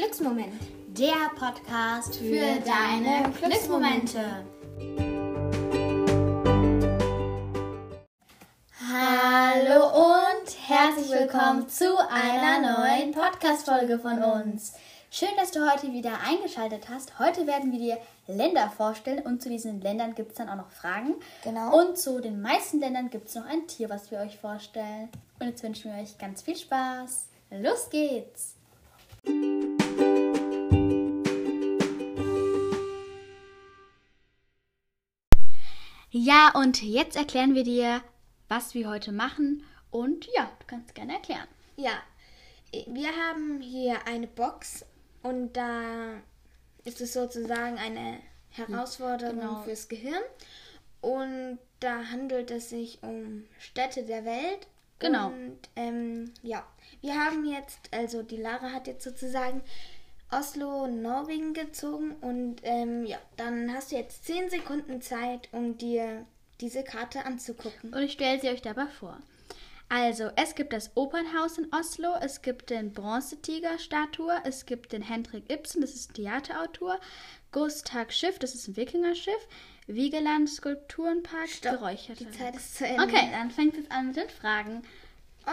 Glücksmoment. Der Podcast für deine Glücksmomente. Hallo und herzlich willkommen zu einer neuen Podcast-Folge von uns. Schön, dass du heute wieder eingeschaltet hast. Heute werden wir dir Länder vorstellen und zu diesen Ländern gibt es dann auch noch Fragen. Genau. Und zu den meisten Ländern gibt es noch ein Tier, was wir euch vorstellen. Und jetzt wünschen wir euch ganz viel Spaß. Los geht's! Ja, und jetzt erklären wir dir, was wir heute machen. Und ja, du kannst gerne erklären. Ja, wir haben hier eine Box und da ist es sozusagen eine Herausforderung Genau. fürs Gehirn. Und da handelt es sich um Städte der Welt. Genau. Und ähm, ja, wir haben jetzt, also die Lara hat jetzt sozusagen Oslo, Norwegen gezogen und ähm, ja, dann hast du jetzt 10 Sekunden Zeit, um dir diese Karte anzugucken. Und ich stelle sie euch dabei vor. Also, es gibt das Opernhaus in Oslo, es gibt den Bronzetiger-Statue, es gibt den Hendrik Ibsen, das ist ein Theaterautor, Gustav Schiff, das ist ein Wikingerschiff, Wiegeland Skulpturenpark, Geräucherte. Die Zeit ist zu Ende. Okay, dann fängt es an mit den Fragen.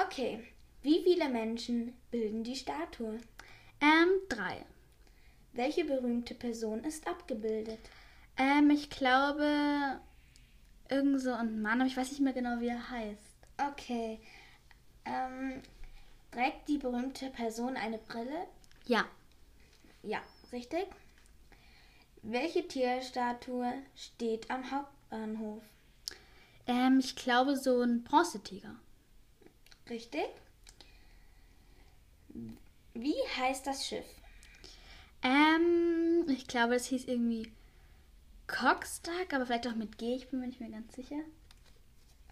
Okay. Wie viele Menschen bilden die Statue? Ähm, drei. Welche berühmte Person ist abgebildet? Ähm, ich glaube, irgend so ein Mann, aber ich weiß nicht mehr genau, wie er heißt. Okay. Ähm, trägt die berühmte Person eine Brille? Ja. Ja, richtig. Welche Tierstatue steht am Hauptbahnhof? Ähm, ich glaube, so ein Bronzetiger. Richtig. Wie heißt das Schiff? Ähm, ich glaube, es hieß irgendwie Cockstack, aber vielleicht auch mit G, ich bin mir nicht mehr ganz sicher.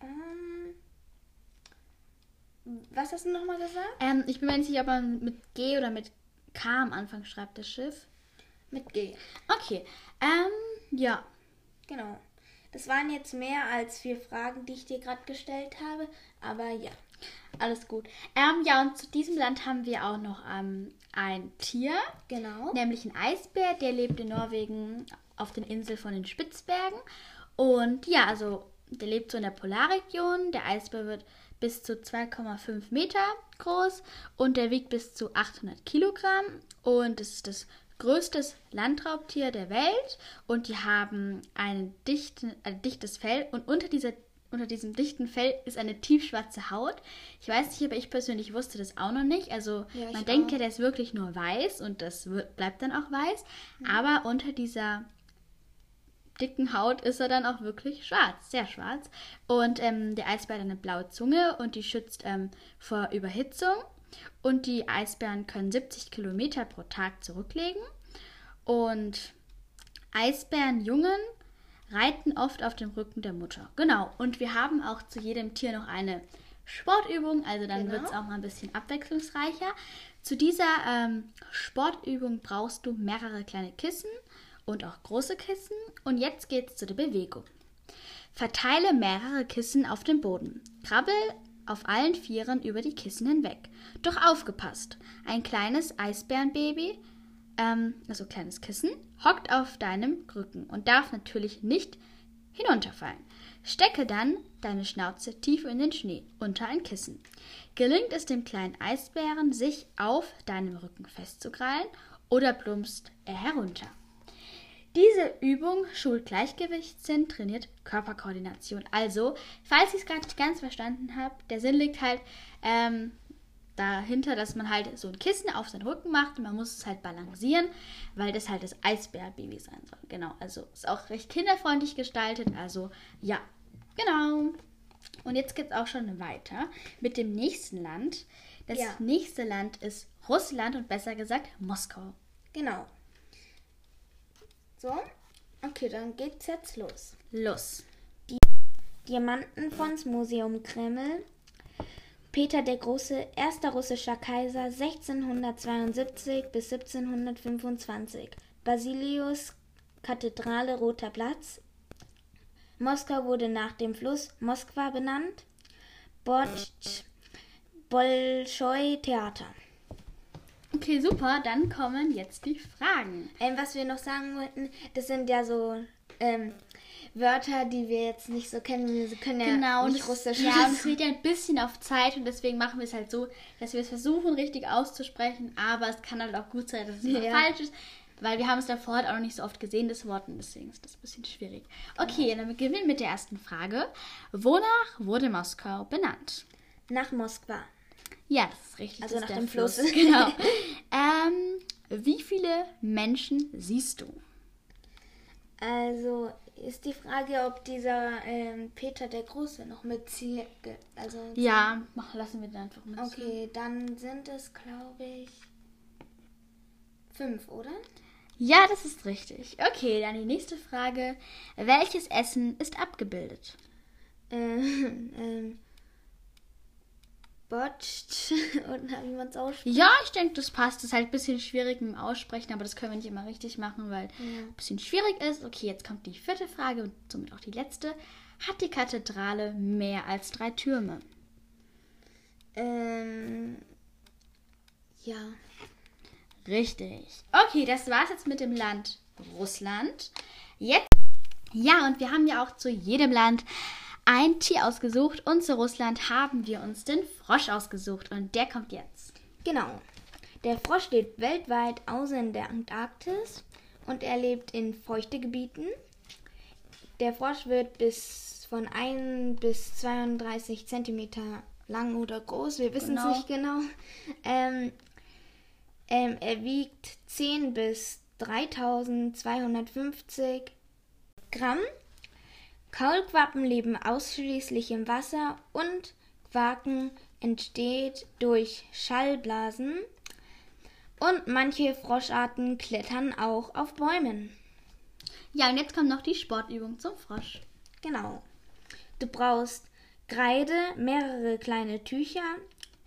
Ähm, was hast du nochmal gesagt? Ähm, ich bin mir nicht sicher, ob man mit G oder mit K am Anfang schreibt, das Schiff. Mit G. Okay, ähm, ja. Genau. Das waren jetzt mehr als vier Fragen, die ich dir gerade gestellt habe, aber ja. Alles gut. Ähm, ja, und zu diesem Land haben wir auch noch ähm, ein Tier, Genau. nämlich ein Eisbär, der lebt in Norwegen auf den Inseln von den Spitzbergen. Und ja, also der lebt so in der Polarregion. Der Eisbär wird bis zu 2,5 Meter groß und der wiegt bis zu 800 Kilogramm. Und es ist das größte Landraubtier der Welt. Und die haben ein, dichten, ein dichtes Fell und unter dieser unter diesem dichten Fell ist eine tiefschwarze Haut. Ich weiß nicht, aber ich persönlich wusste das auch noch nicht. Also Ja, man denkt ja, der ist wirklich nur weiß und das wird, bleibt dann auch weiß. Aber unter dieser dicken Haut ist er dann auch wirklich schwarz, sehr schwarz. Und ähm, der Eisbär hat eine blaue Zunge und die schützt ähm, vor Überhitzung. Und die Eisbären können 70 Kilometer pro Tag zurücklegen. Und Eisbärenjungen reiten oft auf dem Rücken der Mutter. Genau. Und wir haben auch zu jedem Tier noch eine Sportübung, also dann Genau. wird es auch mal ein bisschen abwechslungsreicher. Zu dieser ähm, Sportübung brauchst du mehrere kleine Kissen und auch große Kissen. Und jetzt geht's zu der Bewegung. Verteile mehrere Kissen auf dem Boden. Krabbel auf allen Vieren über die Kissen hinweg. Doch aufgepasst! Ein kleines Eisbärenbaby, ähm, also kleines Kissen, hockt auf deinem Rücken und darf natürlich nicht hinunterfallen. Stecke dann deine Schnauze tief in den Schnee unter ein Kissen. Gelingt es dem kleinen Eisbären, sich auf deinem Rücken festzukrallen oder plumpst er herunter? Diese Übung schult Gleichgewichtssinn, trainiert Körperkoordination. Also, falls ich es gerade nicht ganz verstanden habe, der Sinn liegt halt ähm, dahinter, dass man halt so ein Kissen auf seinen Rücken macht und man muss es halt balancieren, weil das halt das Eisbärbaby sein soll. Genau, also ist auch recht kinderfreundlich gestaltet. Also, ja, genau. Und jetzt geht es auch schon weiter mit dem nächsten Land. Das Ja. nächste Land ist Russland und besser gesagt Moskau. Genau. So. Okay, dann geht's jetzt los. Los. Diamantenfonds Museum Kreml. Peter der Große, erster russischer Kaiser 1672 bis 1725. Basilius Kathedrale Roter Platz. Moskau wurde nach dem Fluss Moskwa benannt. Botsch Bolschoi Theater. Okay, super. Dann kommen jetzt die Fragen. Ähm, was wir noch sagen wollten, das sind ja so ähm, Wörter, die wir jetzt nicht so kennen. Wir können ja Genau, nicht das, Russisch. ja, und es geht ja ein bisschen auf Zeit und deswegen machen wir es halt so, dass wir es versuchen, richtig auszusprechen, aber es kann halt auch gut sein, dass es Ja. falsch ist, weil wir haben es davor halt auch noch nicht so oft gesehen, das Wort, und deswegen ist das ein bisschen schwierig. Okay, dann beginnen wir mit der ersten Frage. Wonach wurde Moskau benannt? Nach Moskwa. Ja, das ist richtig. Also nach dem Fluss. Genau. ähm, wie viele Menschen siehst du? Also ist die Frage, ob dieser ähm, Peter der Große noch mitzieht. Also Ja, mach, lassen wir den einfach mit. Okay, dann sind es, glaube ich, fünf, oder? Ja, das ist richtig. Okay, dann die nächste Frage. Welches Essen ist abgebildet? Ähm, ähm, botched, oder wie man es ausspricht. Ja, ich denke, das passt. Das ist halt ein bisschen schwierig mit dem Aussprechen, aber das können wir nicht immer richtig machen, weil ein bisschen schwierig ist. Okay, jetzt kommt die vierte Frage und somit auch die letzte. Hat die Kathedrale mehr als drei Türme? Ähm, ja. Richtig. Okay, das war's jetzt mit dem Land Russland. Jetzt. Ja, und wir haben ja auch zu jedem Land ein Tier ausgesucht und zu Russland haben wir uns den Frosch ausgesucht und der kommt jetzt. Genau. Der Frosch lebt weltweit außer in der Antarktis und er lebt in feuchte Gebieten. Der Frosch wird bis von 1 bis 32 Zentimeter lang oder groß. Wir wissen es Genau. nicht genau. Ähm, ähm, er wiegt 10 bis 3250 Gramm. Kaulquappen leben ausschließlich im Wasser und Quaken entsteht durch Schallblasen. Und manche Froscharten klettern auch auf Bäumen. Ja, und jetzt kommt noch die Sportübung zum Frosch. Genau. Du brauchst Kreide, mehrere kleine Tücher.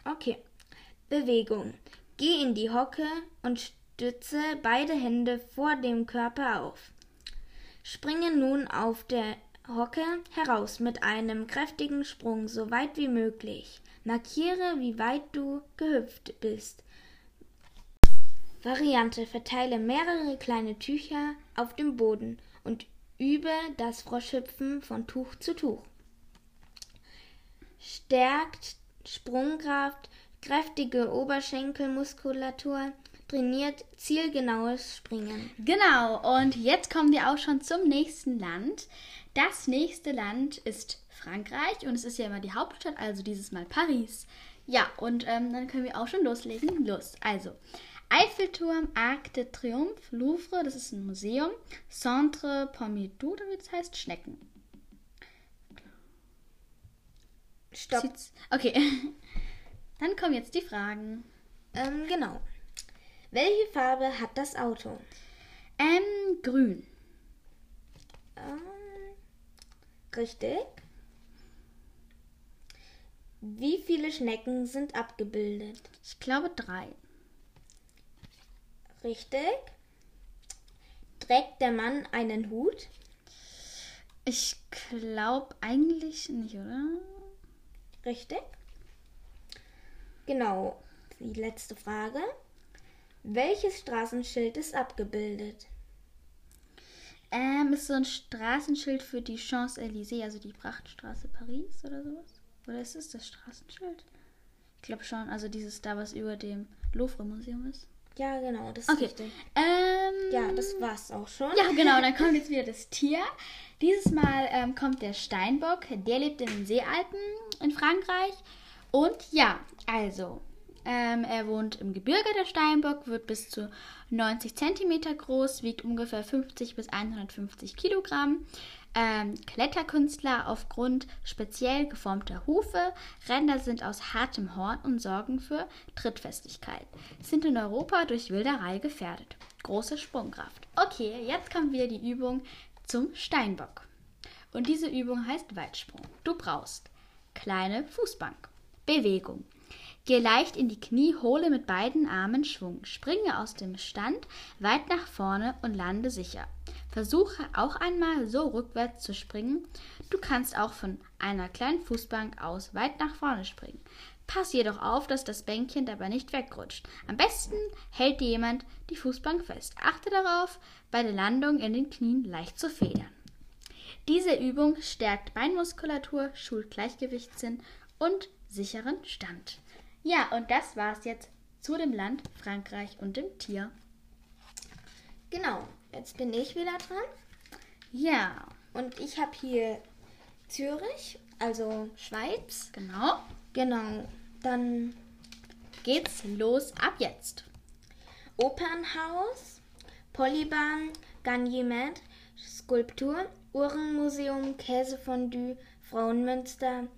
Okay. Bewegung. Geh in die Hocke und stütze beide Hände vor dem Körper auf. Springe nun auf der Hocke heraus mit einem kräftigen Sprung, so weit wie möglich. Markiere, wie weit du gehüpft bist. Variante: Verteile mehrere kleine Tücher auf dem Boden und übe das Froschhüpfen von Tuch zu Tuch. Stärkt Sprungkraft, kräftige Oberschenkelmuskulatur, trainiert zielgenaues Springen. Genau, und jetzt kommen wir auch schon zum nächsten Land. Das nächste Land ist Frankreich und es ist ja immer die Hauptstadt, also dieses Mal Paris. Ja, und ähm, dann können wir auch schon loslegen. Los, also. Eiffelturm, Arc de Triomphe, Louvre, das ist ein Museum. Centre Pompidou, wie das heißt, Schnecken. Stopp. Okay. Dann kommen jetzt die Fragen. Ähm, genau. Welche Farbe hat das Auto? Ähm, grün. Ähm, richtig. Wie viele Schnecken sind abgebildet? Ich glaube drei. Richtig. Trägt der Mann einen Hut? Ich glaube eigentlich nicht, oder? Richtig. Genau. Die letzte Frage. Welches Straßenschild ist abgebildet? Ähm, ist so ein Straßenschild für die Champs-Élysées, also die Prachtstraße Paris oder sowas? Oder ist es das Straßenschild? Ich glaube schon, also dieses da, was über dem Louvre-Museum ist. Ja, genau, das ist Okay. richtig. Ähm, Ja, das war's auch schon. Ja, genau, dann kommt jetzt wieder das Tier. Dieses Mal ähm, kommt der Steinbock. Der lebt in den Seealpen in Frankreich. Und ja, also, ähm, er wohnt im Gebirge, der Steinbock, wird bis zu 90 Zentimeter groß, wiegt ungefähr 50 bis 150 Kilogramm. Ähm, Kletterkünstler aufgrund speziell geformter Hufe. Ränder sind aus hartem Horn und sorgen für Trittfestigkeit. Sind in Europa durch Wilderei gefährdet. Große Sprungkraft. Okay, jetzt kommt wieder die Übung zum Steinbock. Und diese Übung heißt Weitsprung. Du brauchst kleine Fußbank. Bewegung. Geh leicht in die Knie, hole mit beiden Armen Schwung. Springe aus dem Stand weit nach vorne und lande sicher. Versuche auch einmal so rückwärts zu springen. Du kannst auch von einer kleinen Fußbank aus weit nach vorne springen. Pass jedoch auf, dass das Bänkchen dabei nicht wegrutscht. Am besten hält dir jemand die Fußbank fest. Achte darauf, bei der Landung in den Knien leicht zu federn. Diese Übung stärkt Beinmuskulatur, schult Gleichgewichtssinn und sicheren Stand. Ja, und das war's jetzt zu dem Land Frankreich und dem Tier. Genau, jetzt bin ich wieder dran. Ja, Und ich habe hier Zürich, also Schweiz. genau. Genau. Dann Geht's los ab jetzt. Opernhaus, Polybahn, Ganymed, Skulptur, Uhrenmuseum, Käsefondue, Frauenmünster.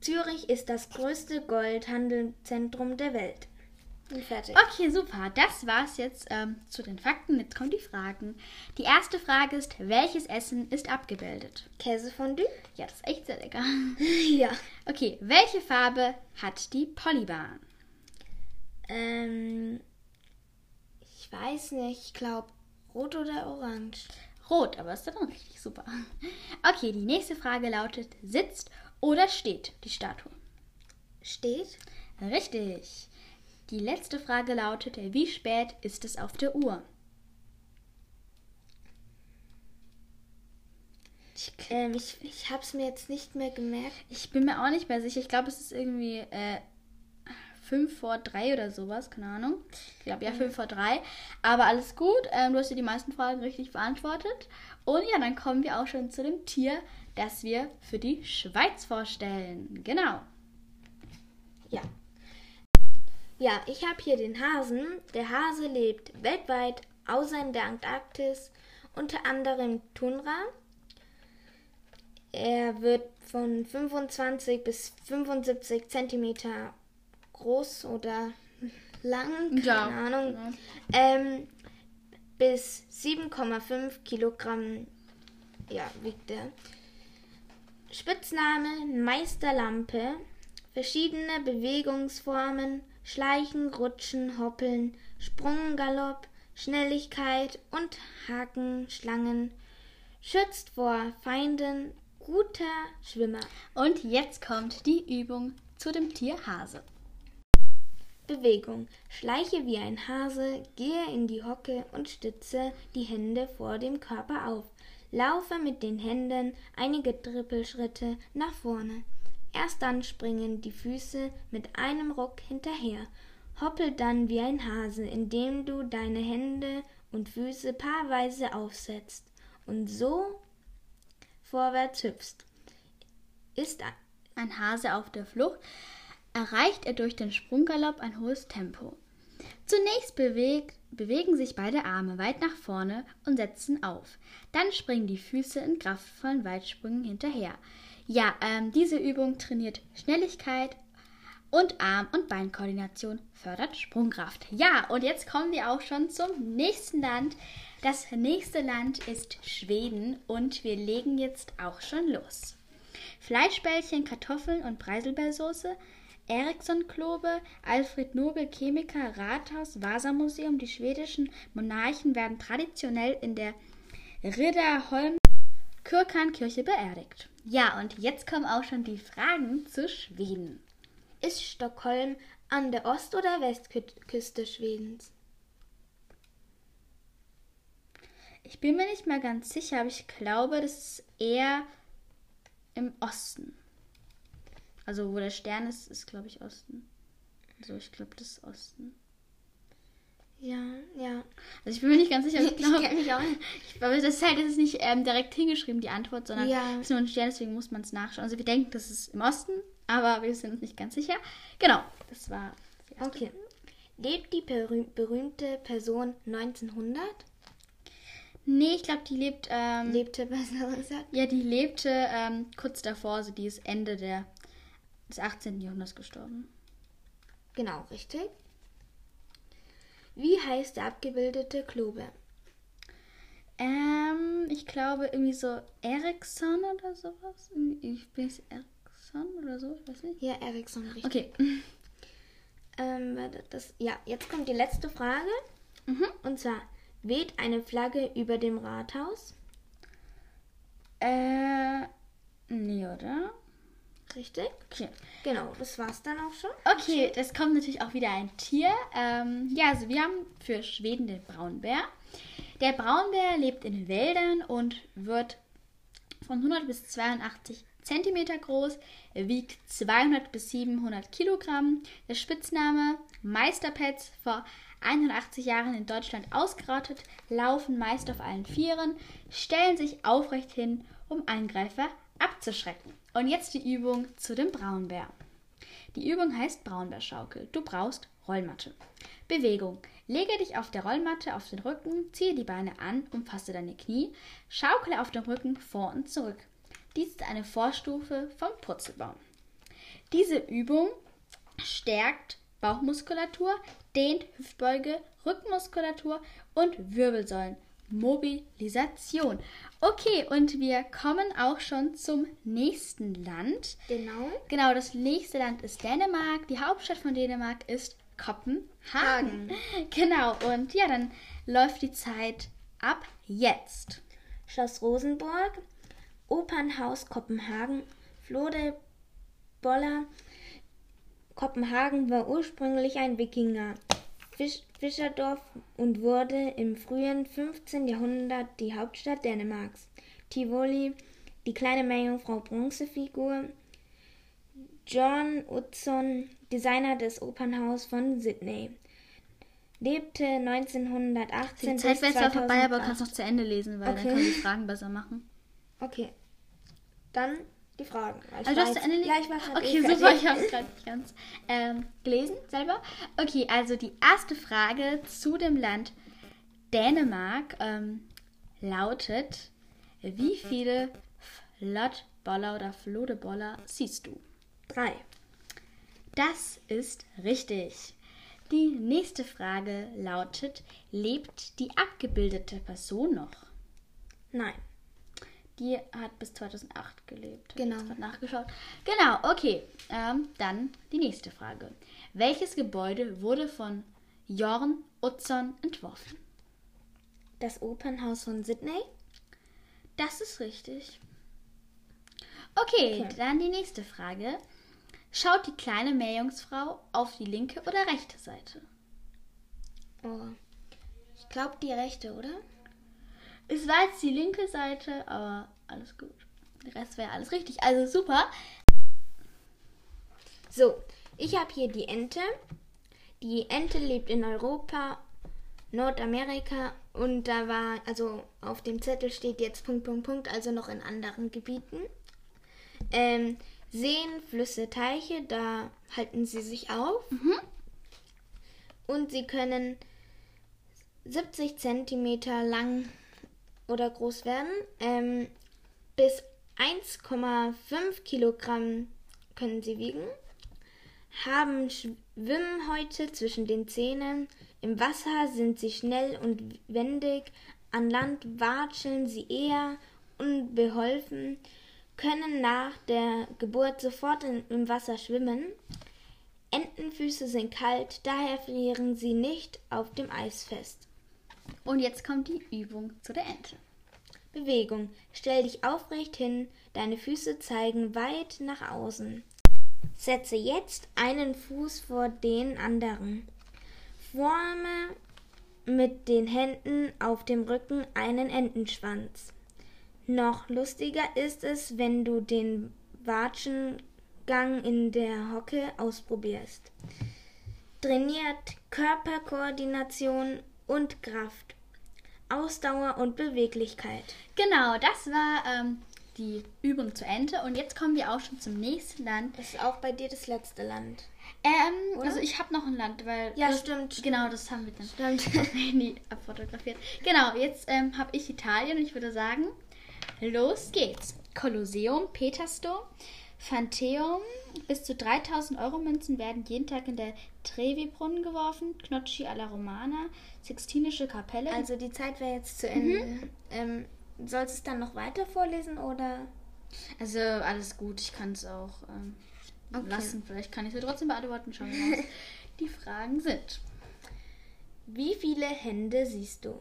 Zürich ist das größte Goldhandelszentrum der Welt. Und fertig. Okay, super. Das war's jetzt ähm, zu den Fakten. Jetzt kommen die Fragen. Die erste Frage ist, welches Essen ist abgebildet? Käsefondue? Ja, das ist echt sehr lecker. ja. Okay, welche Farbe hat die Polybahn? Ähm, ich weiß nicht, ich glaube rot oder orange. Rot, aber ist dann richtig super. Okay, die nächste Frage lautet, sitzt oder steht die Statue? Steht? Richtig. Die letzte Frage lautet, wie spät ist es auf der Uhr? Ähm, ich ich habe es mir jetzt nicht mehr gemerkt. Ich bin mir auch nicht mehr sicher. Ich glaube, es ist irgendwie äh, 5 vor 3 oder sowas. Keine Ahnung. Ich glaube, ja, 5 vor 3. Aber alles gut. Ähm, du hast dir die meisten Fragen richtig beantwortet. Und ja, dann kommen wir auch schon zu dem Tier, das wir für die Schweiz vorstellen. Genau. Ja. Ja, ich habe hier den Hasen. Der Hase lebt weltweit, außer in der Antarktis, unter anderem Tundra. Er wird von 25 bis 75 Zentimeter groß oder lang, keine Ja, Ahnung. Ähm, bis 7,5 Kilogramm ja, wiegt er. Spitzname Meisterlampe. Verschiedene Bewegungsformen, Schleichen, Rutschen, Hoppeln, Sprung, Galopp, Schnelligkeit und Haken, Schlangen. Schützt vor Feinden, guter Schwimmer. Und jetzt kommt die Übung zu dem Tier Hase. Bewegung. Schleiche wie ein Hase, gehe in die Hocke und stütze die Hände vor dem Körper auf. Laufe mit den Händen einige Trippelschritte nach vorne. Erst dann springen die Füße mit einem Ruck hinterher. Hoppel dann wie ein Hase, indem du deine Hände und Füße paarweise aufsetzt und so vorwärts hüpfst. Ist ein Ein Hase auf der Flucht erreicht er durch den Sprunggalopp ein hohes Tempo. Zunächst bewegt, bewegen sich beide Arme weit nach vorne und setzen auf. Dann springen die Füße in kraftvollen Weitsprüngen hinterher. Ja, ähm, diese Übung trainiert Schnelligkeit und Arm- und Beinkoordination, fördert Sprungkraft. Ja, und jetzt kommen wir auch schon zum nächsten Land. Das nächste Land ist Schweden und wir legen jetzt auch schon los. Fleischbällchen, Kartoffeln und Preiselbeersoße, Ericsson-Klobe, Alfred Nobel Chemiker, Rathaus, Vasa-Museum. Die schwedischen Monarchen werden traditionell in der Ridderholm Kyrkankirche beerdigt. Ja, und jetzt kommen auch schon die Fragen zu Schweden. Ist Stockholm an der Ost- oder Westküste Schwedens? Ich bin mir nicht mehr ganz sicher, aber ich glaube, das ist eher im Osten. Also wo der Stern ist, ist glaube ich Osten. Also ich glaube, das ist Osten. Ja, ja. Also ich bin mir nicht ganz sicher. Ich Ich glaube, mich auch nicht. ich, aber das ist halt das ist nicht ähm, direkt hingeschrieben, die Antwort, sondern Ja. es ist nur ein Stern, deswegen muss man es nachschauen. Also wir denken, das ist im Osten, aber wir sind uns nicht ganz sicher. Genau, das war die erste Okay. Lebt die berüh berühmte Person 1900? Nee, ich glaube, die lebt. Ähm, Lebte besser gesagt. ja, die lebte ähm, kurz davor, also die ist Ende der, des 18. Jahrhunderts gestorben. Genau, richtig. Wie heißt der abgebildete Klobe? Ähm, ich glaube irgendwie so Ericsson oder sowas. Ich bin Ericsson oder so, ich weiß nicht. Ja, Ericsson, richtig. Okay. Ähm, das, ja, jetzt kommt die letzte Frage. Mhm. Und zwar, weht eine Flagge über dem Rathaus? Äh, nee, oder? Richtig? Okay. Genau, das war's dann auch schon. Okay, das kommt natürlich auch wieder ein Tier. Ähm, ja, also wir haben für Schweden den Braunbär. Der Braunbär lebt in Wäldern und wird von 100 bis 82 Zentimeter groß, wiegt 200 bis 700 Kilogramm. Der Spitzname Meisterpets vor 180 Jahren in Deutschland ausgerottet, laufen meist auf allen Vieren, stellen sich aufrecht hin, um Angreifer abzuschrecken. Und jetzt die Übung zu dem Braunbär. Die Übung heißt Braunbärschaukel. Du brauchst Rollmatte. Bewegung. Lege dich auf der Rollmatte auf den Rücken, ziehe die Beine an, umfasse deine Knie, schaukele auf dem Rücken vor und zurück. Dies ist eine Vorstufe vom Purzelbaum. Diese Übung stärkt Bauchmuskulatur, dehnt Hüftbeuge, Rückenmuskulatur und Wirbelsäulen. Mobilisation. Okay, und wir kommen auch schon zum nächsten Land. Genau. Genau, das nächste Land ist Dänemark. Die Hauptstadt von Dänemark ist Kopenhagen. Hagen. Genau, und ja, dann läuft die Zeit ab jetzt. Schloss Rosenburg, Opernhaus Kopenhagen, Flode Boller. Kopenhagen war ursprünglich ein Wikinger. Fisch Fischerdorf und wurde im frühen 15. Jahrhundert die Hauptstadt Dänemarks. Tivoli, die kleine Meerjungfrau Bronzefigur. John Utzon, Designer des Opernhaus von Sydney. Lebte 1918 Die Zeit wäre zwar vorbei, aber du 2008. kannst noch zu Ende lesen, weil Okay. dann können wir die Fragen besser machen. Okay. Dann die Fragen. Also du hast Ende Ja, ich grad Okay, eh super, ich habe es gerade nicht ganz ähm, gelesen selber. Okay, also die erste Frage zu dem Land Dänemark ähm, lautet: Wie viele Flottboller oder Flodeboller siehst du? Drei. Das ist richtig. Die nächste Frage lautet: Lebt die abgebildete Person noch? Nein. Die hat bis 2008 gelebt. Ich Genau. grad nachgeschaut. Genau, okay. Ähm, dann die nächste Frage. Welches Gebäude wurde von Jorn Utzon entworfen? Das Opernhaus von Sydney? Das ist richtig. Okay, Okay. dann die nächste Frage. Schaut die kleine Meerjungsfrau auf die linke oder rechte Seite? Oh. Ich glaube die rechte, oder? Es war jetzt die linke Seite, aber alles gut. Der Rest wäre alles richtig. Also super. So, ich habe hier die Ente. Die Ente lebt in Europa, Nordamerika und da war, also auf dem Zettel steht jetzt Punkt, Punkt, Punkt, also noch in anderen Gebieten. Ähm, Seen, Flüsse, Teiche, da halten sie sich auf. Und sie können 70 Zentimeter lang oder groß werden. Ähm, bis 1,5 Kilogramm können sie wiegen haben Schwimmhäute zwischen den Zähnen. Im Wasser sind sie schnell und wendig. An Land watscheln sie eher unbeholfen, können nach der Geburt sofort in, im Wasser schwimmen. Entenfüße sind kalt, daher frieren sie nicht auf dem Eis fest. Und jetzt kommt die Übung zu der Ente. Bewegung. Stell dich aufrecht hin, deine Füße zeigen weit nach außen. Setze jetzt einen Fuß vor den anderen. Forme mit den Händen auf dem Rücken einen Entenschwanz. Noch lustiger ist es, wenn du den Watschengang in der Hocke ausprobierst. Trainiert Körperkoordination und Kraft, Ausdauer und Beweglichkeit. Genau, das war ähm, die Übung zur Ente. Und jetzt kommen wir auch schon zum nächsten Land. Das ist auch bei dir das letzte Land. Ähm, also ich habe noch ein Land, weil. Ja, das, stimmt. Genau, das haben wir dann Stimmt. Handy abfotografiert. Genau, jetzt ähm, habe ich Italien und ich würde sagen, los geht's. Kolosseum, Petersdom, Phantheum. Bis zu 3000 Euro Münzen werden jeden Tag in der Trevi-Brunnen geworfen. Knocci alla Romana, Sixtinische Kapelle. Also die Zeit wäre jetzt zu Ende. Ähm, sollst du es dann noch weiter vorlesen oder? Also alles gut, ich kann es auch ähm, Okay. lassen. Vielleicht kann ich sie trotzdem beantworten. Schauen wir mal, was die Fragen sind. Wie viele Hände siehst du?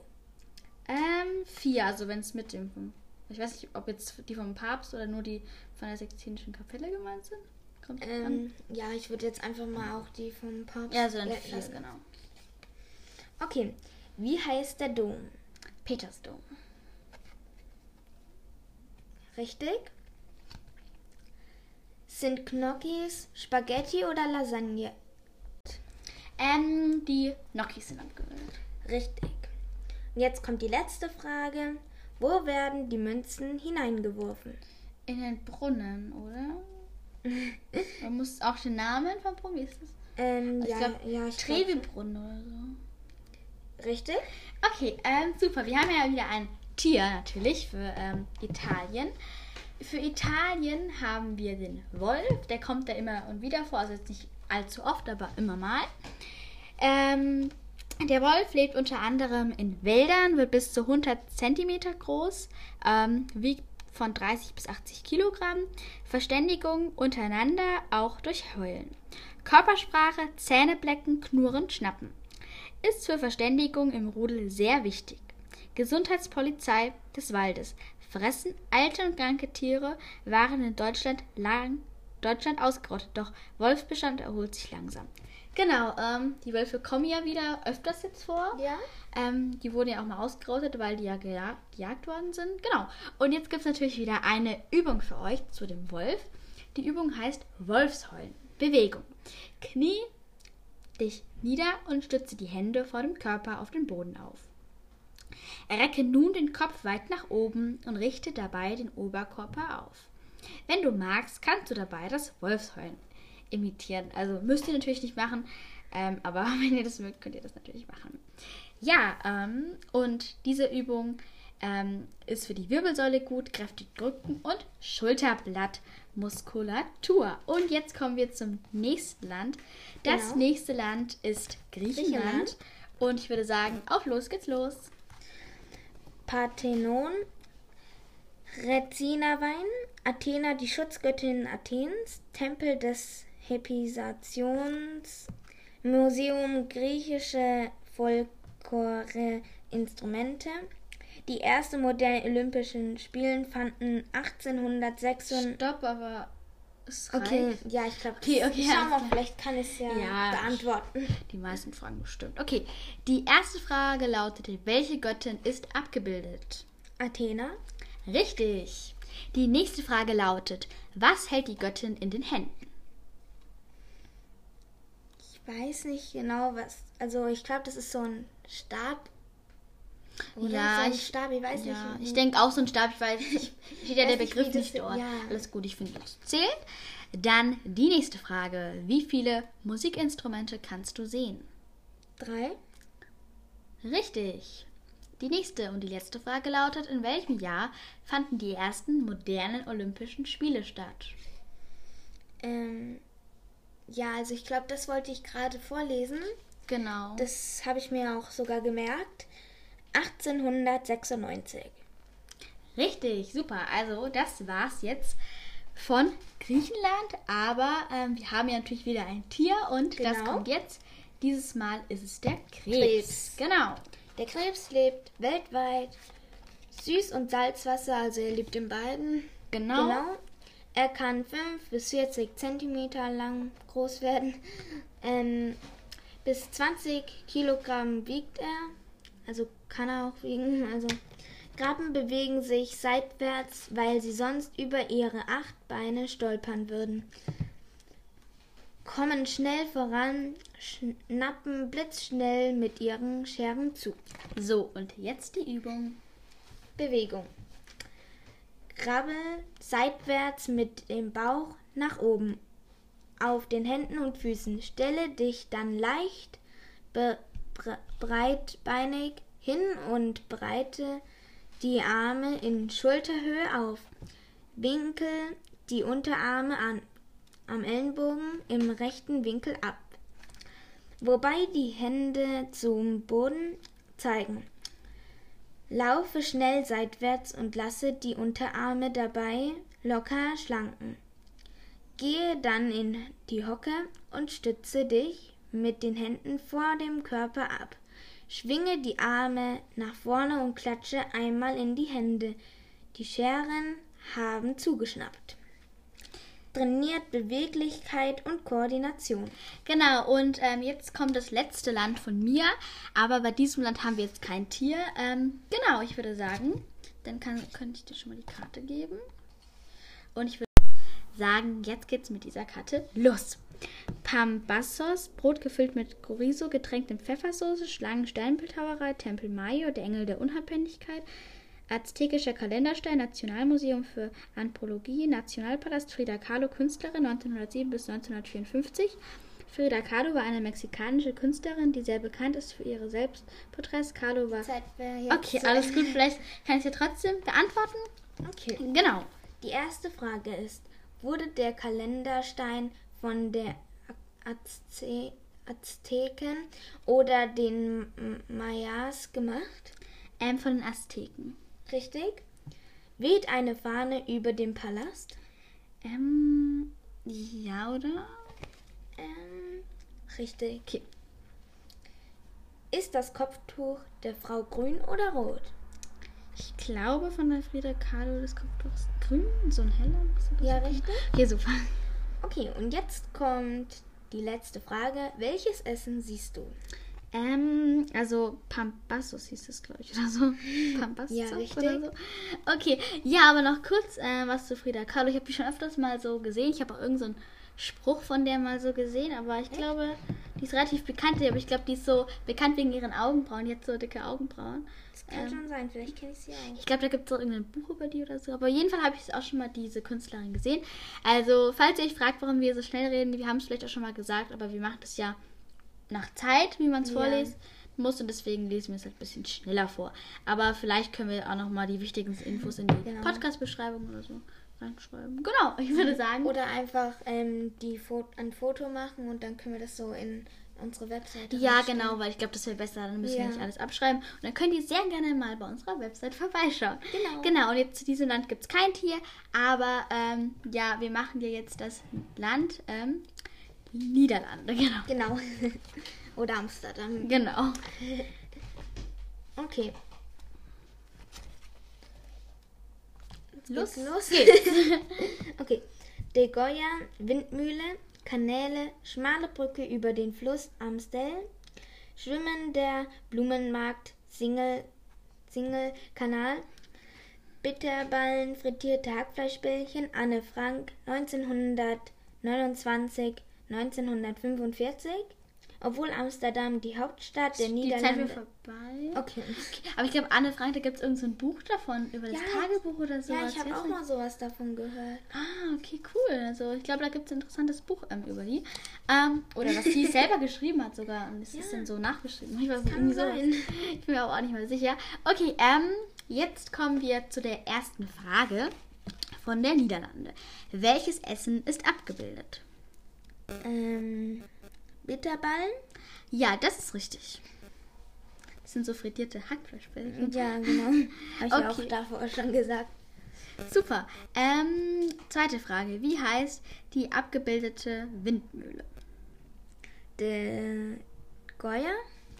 Ähm, vier, also wenn es mit dem. Ich weiß nicht, ob jetzt die vom Papst oder nur die von der Sextinischen Kapelle gemeint sind. Kommt drauf an. Ähm, ja, ich würde jetzt einfach mal auch die vom Papst. Ja, also dann vier, genau. Okay, wie heißt der Dom? Petersdom. Richtig? Sind Gnocchis Spaghetti oder Lasagne? Ähm, die Gnocchis sind abgebildet. Richtig. Und jetzt kommt die letzte Frage. Wo werden die Münzen hineingeworfen? In den Brunnen, oder? Man muss auch den Namen vom Brunnen, wie ist das? Ähm, Ich ja, glaub, ja, ich Trevi-Brunnen oder so. Richtig? Okay, ähm, super. Wir haben ja wieder ein Tier natürlich für ähm, Italien. Für Italien haben wir den Wolf. Der kommt da immer und wieder vor. Also jetzt nicht allzu oft, aber immer mal. Ähm, der Wolf lebt unter anderem in Wäldern, wird bis zu 100 Zentimeter groß, ähm, wiegt von 30 bis 80 Kilogramm. Verständigung untereinander auch durch Heulen. Körpersprache, Zähneblecken, Knurren, Schnappen. Ist für Verständigung im Rudel sehr wichtig. Gesundheitspolizei des Waldes. Fressen alte und kranke Tiere waren in Deutschland lang Deutschland ausgerottet, doch Wolfsbestand erholt sich langsam. Genau, ähm, die Wölfe kommen ja wieder öfters jetzt vor. Ja. Ähm, die wurden ja auch mal ausgerottet, weil die ja gejagt, gejagt worden sind. Genau. Und jetzt gibt es natürlich wieder eine Übung für euch zu dem Wolf. Die Übung heißt Wolfsheulen. Bewegung. Knie dich nieder und stütze die Hände vor dem Körper auf den Boden auf. Recke nun den Kopf weit nach oben und richte dabei den Oberkörper auf. Wenn du magst, kannst du dabei das Wolfsheulen imitieren. Also müsst ihr natürlich nicht machen, ähm, aber wenn ihr das mögt, könnt ihr das natürlich machen. Ja, ähm, und diese Übung ähm, ist für die Wirbelsäule gut, kräftig Rücken und Schulterblattmuskulatur. Und jetzt kommen wir zum nächsten Land. Das Genau. nächste Land ist Griechenland. Griechenland. Und ich würde sagen, auf los geht's los. Parthenon, Rezina-Wein, Athena, die Schutzgöttin Athens, Tempel des Hepisations, Museum griechische Folklore-Instrumente. Die ersten modernen Olympischen Spielen fanden 1896. Stopp, aber es Okay, reicht. ja, ich glaube, Okay, okay, Schau alles mal, klar. vielleicht kann ich es ja, Ja. beantworten. Die meisten Fragen bestimmt. Okay, die erste Frage lautete, welche Göttin ist abgebildet? Athena, Richtig. Die nächste Frage lautet, was hält die Göttin in den Händen? ich weiß nicht genau was. Also, ich glaube, das ist so ein Stab. Oder Ja, so ich- Stab, ich weiß Ja, nicht. ich denke auch so ein Stab, ich weiß nicht, steht ja der nicht, Begriff nicht dort. ja. Alles gut, ich finde, das zählt. Dann die nächste Frage, wie viele Musikinstrumente kannst du sehen? Drei. Richtig. Die nächste und die letzte Frage lautet, in welchem Jahr fanden die ersten modernen Olympischen Spiele statt? Ähm, ja, also ich glaube, das wollte ich gerade vorlesen. Genau. Das habe ich mir auch sogar gemerkt. 1896. Richtig, super. Also das war's jetzt von Griechenland, aber ähm, wir haben ja natürlich wieder ein Tier und das Genau. kommt jetzt. Dieses Mal ist es der Krebs. Krebs. Genau. Der Krebs lebt weltweit. Süß- und Salzwasser, also er lebt in beiden. Genau. Genau. Er kann 5 bis 40 Zentimeter lang groß werden. Ähm, bis 20 Kilogramm wiegt er. Also kann er auch wiegen. Also Krabben bewegen sich seitwärts, weil sie sonst über ihre acht Beine stolpern würden. Kommen schnell voran, schnappen blitzschnell mit ihren Scheren zu. So, und jetzt die Übung. Bewegung. Krabbel seitwärts mit dem Bauch nach oben. Auf den Händen und Füßen. Stelle dich dann leicht be bre breitbeinig hin und breite die Arme in Schulterhöhe auf. Winkel die Unterarme an, am Ellenbogen im rechten Winkel ab. Wobei die Hände zum Boden zeigen. Laufe schnell seitwärts und lasse die Unterarme dabei locker schlanken. Gehe dann in die Hocke und stütze dich mit den Händen vor dem Körper ab. Schwinge die Arme nach vorne und klatsche einmal in die Hände. Die Scheren haben zugeschnappt. Trainiert Beweglichkeit und Koordination. Genau, und ähm, jetzt kommt das letzte Land von mir. Aber bei diesem Land haben wir jetzt kein Tier. Ähm, genau, ich würde sagen, dann kann, könnte ich dir schon mal die Karte geben. Und ich würde sagen, jetzt geht's mit dieser Karte los. Pambassos, Brot gefüllt mit Chorizo, getränkt in Pfeffersoße, Schlangen, Sternbildhauerei, Tempel Mayo, der Engel der Unabhängigkeit, Aztekischer Kalenderstein, Nationalmuseum für Anthropologie, Nationalpalast, Frida Kahlo, Künstlerin 1907 bis 1954. Frida Kahlo war eine mexikanische Künstlerin, die sehr bekannt ist für ihre Selbstporträts. Kahlo war. Zeit jetzt Okay, alles gut. Vielleicht kann ich dir trotzdem beantworten. Okay. Genau. Die erste Frage ist, wurde der Kalenderstein von der Azte Azteken oder den Mayas gemacht? Ähm, von den Azteken. Richtig? Weht eine Fahne über dem Palast? Ähm, ja, oder? Ähm, richtig. Okay. Ist das Kopftuch der Frau grün oder rot? Ich glaube von der Frida Kahlo, das Kopftuch ist grün, so ein heller. Ja, richtig. Okay, super. Okay, und jetzt kommt die letzte Frage. Welches Essen siehst du? Ähm, also Pambassos hieß es, glaube ich, oder so. Pambassos Ja, richtig. oder so. Okay, ja, aber noch kurz äh, was zu Frida Kahlo. Ich habe die schon öfters mal so gesehen. Ich habe auch irgendeinen so einen Spruch von der mal so gesehen, aber ich glaube, die ist relativ bekannt, aber ich glaube, die ist so bekannt wegen ihren Augenbrauen. Die hat so dicke Augenbrauen. Das kann schon sein, vielleicht kenne ich sie auch. Ich glaube, da gibt es auch irgendein Buch über die oder so. Aber auf jeden Fall habe ich auch schon mal diese Künstlerin gesehen. Also, falls ihr euch fragt, warum wir so schnell reden, wir haben es vielleicht auch schon mal gesagt, aber wir machen das ja nach Zeit, wie man es Ja. vorlesen muss. Und deswegen lesen wir es halt ein bisschen schneller vor. Aber vielleicht können wir auch noch mal die wichtigsten Infos in die Genau. Podcast-Beschreibung oder so reinschreiben. Genau, ich würde sagen. Oder einfach ähm, die Fo ein Foto machen und dann können wir das so in unsere Webseite Ja, reinstellen. genau, weil ich glaube, das wäre besser. Dann müssen Ja. wir nicht alles abschreiben. Und dann könnt ihr sehr gerne mal bei unserer Website vorbeischauen. Genau. Genau, und jetzt zu diesem Land gibt es kein Tier. Aber ähm, ja, wir machen dir jetzt das Land ähm, Niederlande. Genau. Genau. Oder Amsterdam. Genau. Okay. Los, los geht's. Okay. De Goya, Windmühle, Kanäle, schmale Brücke über den Fluss Amstel, Schwimmen der Blumenmarkt, Single, Single Kanal, Bitterballen, frittierte Hackfleischbällchen, Anne Frank, 1929, 1945. Obwohl Amsterdam die Hauptstadt der Die Zeit wäre Niederlande. vorbei. Okay. Aber ich glaube, Anne Frank, da gibt es irgendein so Buch davon, über das Ja. Tagebuch oder so. Ja, ich habe auch mal sowas davon gehört. Ah, okay, cool. Also ich glaube, da gibt es ein interessantes Buch ähm, über die. Ähm, oder was sie selber geschrieben hat sogar. Und es ist dann so nachgeschrieben. Ich weiß kann sowas. sein. Ich bin mir auch nicht mehr sicher. Okay, ähm, jetzt kommen wir zu der ersten Frage von der Niederlande. Welches Essen ist abgebildet? Ähm, Bitterballen? Ja, das ist richtig. Das sind so frittierte Hackfleischbällchen. Ja, genau. Habe ich ja auch Okay. davor schon gesagt. Super. Ähm, zweite Frage. Wie heißt die abgebildete Windmühle? De Goya?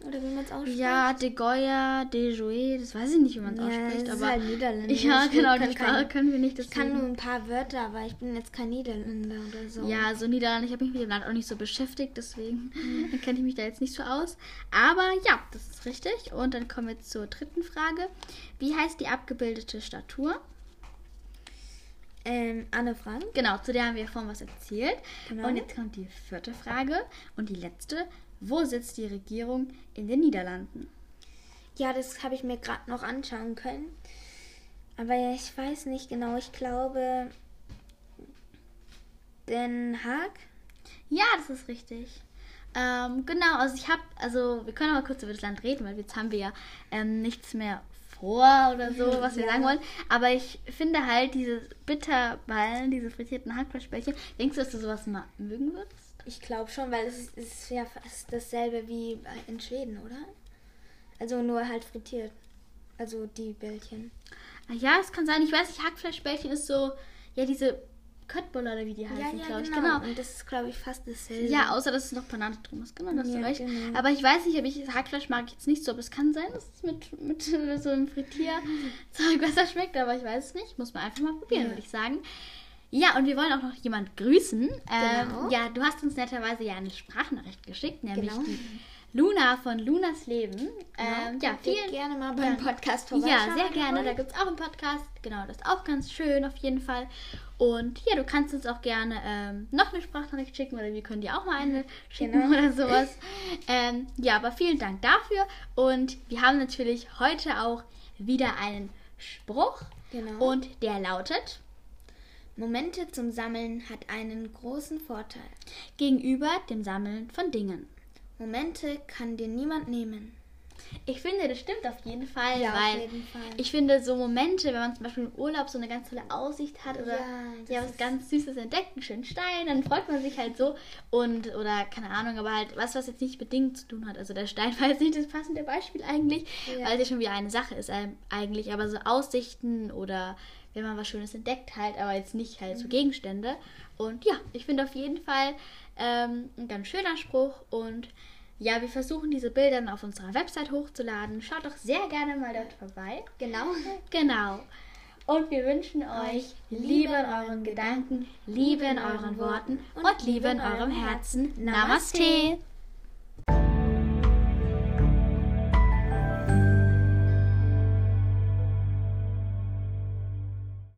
Oder wie man es ausspricht? Ja, de Goya, de Jouet, das weiß ich nicht, wie man es Ja, ausspricht, ist aber halt Niederländisch. ja, Ich genau, kann die Sprache kein- können wir nicht. Ich kann nur ein paar Wörter, aber ich bin jetzt kein Niederländer oder so. ja, so Niederlande, ich habe mich mit dem Land auch nicht so beschäftigt, deswegen Mhm. kenne ich mich da jetzt nicht so aus. Aber ja, das ist richtig. Und dann kommen wir zur dritten Frage. Wie heißt die abgebildete Statue? Ähm, Anne Frank? Genau, zu der haben wir vorhin was erzählt. Genau. Und jetzt kommt die vierte Frage und die letzte. Wo sitzt die Regierung in den Niederlanden? Ja, das habe ich mir gerade noch anschauen können. Aber ich weiß nicht genau. Ich glaube Den Haag. Ja, das ist richtig. Ähm, genau, also ich habe, also wir können mal kurz über das Land reden, weil jetzt haben wir ja ähm, nichts mehr vor oder so, was wir Ja. sagen wollen. Aber ich finde halt diese Bitterballen, diese frittierten Hackfleischbällchen, denkst du, dass du sowas mal mögen würdest? Ich glaube schon, weil es ist, ja fast dasselbe wie in Schweden, oder? Also nur halt frittiert. Also die Bällchen. Ah Ja, es kann sein. Ich weiß nicht, Hackfleischbällchen ist so, ja, diese Köttbullar oder wie die heißen, Ja, ja, glaube ich. genau. Genau. Und das ist, glaube ich, fast dasselbe. Ja, außer dass es noch Banane drin ist. Genau, das Ja, recht. genau. Aber ich weiß nicht, ob ich Hackfleisch mag ich jetzt nicht so. Aber es kann sein, dass es mit, mit so einem Frittierzeug besser schmeckt. Aber ich weiß es nicht. Muss man einfach mal probieren, Ja. würde ich sagen. Ja, und wir wollen auch noch jemand grüßen. Ähm, Genau. ja, du hast uns netterweise ja eine Sprachnachricht geschickt, nämlich Genau. die Luna von Lunas Leben. Ähm, ja, vielen gerne mal beim Podcast vorbeischauen. ja, sehr gerne. Da gibt es auch einen Podcast. Genau, das ist auch ganz schön auf jeden Fall. Und ja, du kannst uns auch gerne ähm, noch eine Sprachnachricht schicken oder wir können dir auch mal eine schicken Genau. oder sowas. ähm, ja, aber vielen Dank dafür. Und wir haben natürlich heute auch wieder einen Spruch. Genau. Und der lautet Momente zum Sammeln hat einen großen Vorteil. gegenüber dem Sammeln von Dingen. Momente kann dir niemand nehmen. Ich finde, das stimmt auf jeden Fall, Ja, weil jeden Fall. ich finde so Momente, wenn man zum Beispiel im Urlaub so eine ganz tolle Aussicht hat oder Ja, ja, was ganz Süßes entdeckt, einen schönen Stein, dann freut man sich halt so und oder keine Ahnung, aber halt was, was jetzt nicht Dingen zu tun hat. Also der Stein war jetzt nicht das passende Beispiel eigentlich, Ja. weil es ja schon wieder eine Sache ist eigentlich, aber so Aussichten oder wenn man was Schönes entdeckt halt, aber jetzt nicht halt Mhm. so Gegenstände. Und ja, ich finde auf jeden Fall ähm, ein ganz schöner Spruch und ja, wir versuchen diese Bilder dann auf unserer Website hochzuladen. Schaut doch sehr gerne mal dort vorbei. Genau. Genau. Und wir wünschen euch Liebe in euren Gedanken, Liebe in euren Worten und Liebe in eurem Herzen. Namaste.